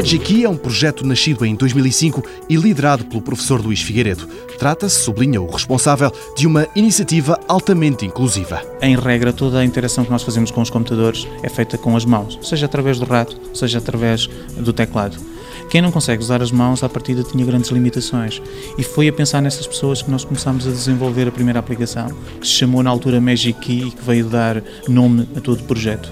Magic Key é um projeto nascido em 2005 e liderado pelo professor Luís Figueiredo. Trata-se, sublinha o responsável, de uma iniciativa altamente inclusiva. Em regra, toda a interação que nós fazemos com os computadores é feita com as mãos, seja através do rato, seja através do teclado. Quem não consegue usar as mãos, à partida tinha grandes limitações. E foi a pensar nessas pessoas que nós começámos a desenvolver a primeira aplicação, que se chamou na altura Magic Key e que veio dar nome a todo o projeto.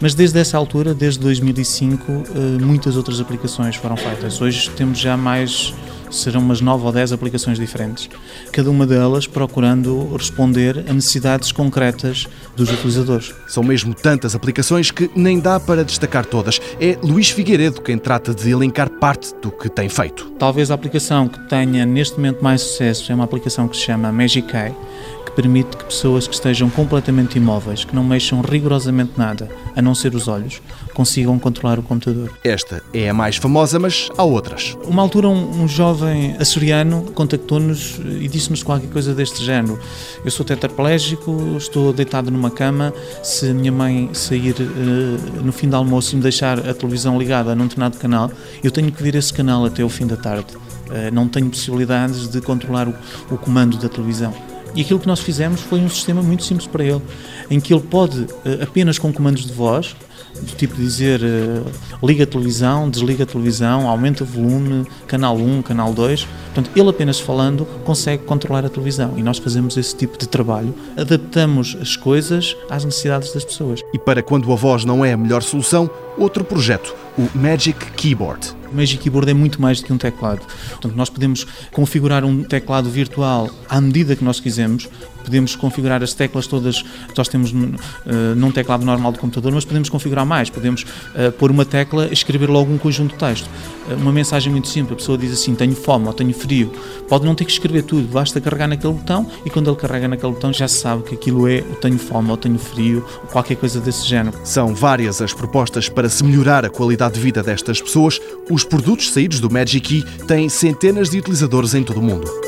Mas desde essa altura, desde 2005, eh, muitas outras aplicações foram feitas. Hoje temos já mais serão umas 9 ou 10 aplicações diferentes, cada uma delas procurando responder a necessidades concretas dos utilizadores. São mesmo tantas aplicações que nem dá para destacar todas. É Luís Figueiredo quem trata de elencar parte do que tem feito. Talvez a aplicação que tenha neste momento mais sucesso é uma aplicação que se chama Magic Eye, permite que pessoas que estejam completamente imóveis, que não mexam rigorosamente nada, a não ser os olhos, consigam controlar o computador. Esta é a mais famosa, mas há outras. Uma altura, um, um jovem açoriano contactou-nos e disse-nos qualquer coisa deste género. Eu sou tetraplégico, estou deitado numa cama, se a minha mãe sair uh, no fim do almoço e me deixar a televisão ligada num determinado canal, eu tenho que vir esse canal até o fim da tarde. Uh, não tenho possibilidades de controlar o, o comando da televisão. E aquilo que nós fizemos foi um sistema muito simples para ele, em que ele pode, eh, apenas com comandos de voz, do tipo dizer uh, liga a televisão, desliga a televisão, aumenta o volume, canal 1, canal 2. Portanto, ele apenas falando consegue controlar a televisão e nós fazemos esse tipo de trabalho. Adaptamos as coisas às necessidades das pessoas. E para quando a voz não é a melhor solução, outro projeto, o Magic Keyboard. O Magic Keyboard é muito mais do que um teclado. Portanto, nós podemos configurar um teclado virtual à medida que nós quisermos, podemos configurar as teclas todas que nós temos uh, num teclado normal de computador, mas podemos configurar mais. Podemos uh, pôr uma tecla e escrever logo um conjunto de texto. Uh, uma mensagem muito simples, a pessoa diz assim: tenho fome ou tenho frio. Pode não ter que escrever tudo, basta carregar naquele botão e quando ele carrega naquele botão já se sabe que aquilo é o tenho fome ou tenho frio, ou qualquer coisa desse género. São várias as propostas para se melhorar a qualidade de vida destas pessoas. Os produtos saídos do Magic Key têm centenas de utilizadores em todo o mundo.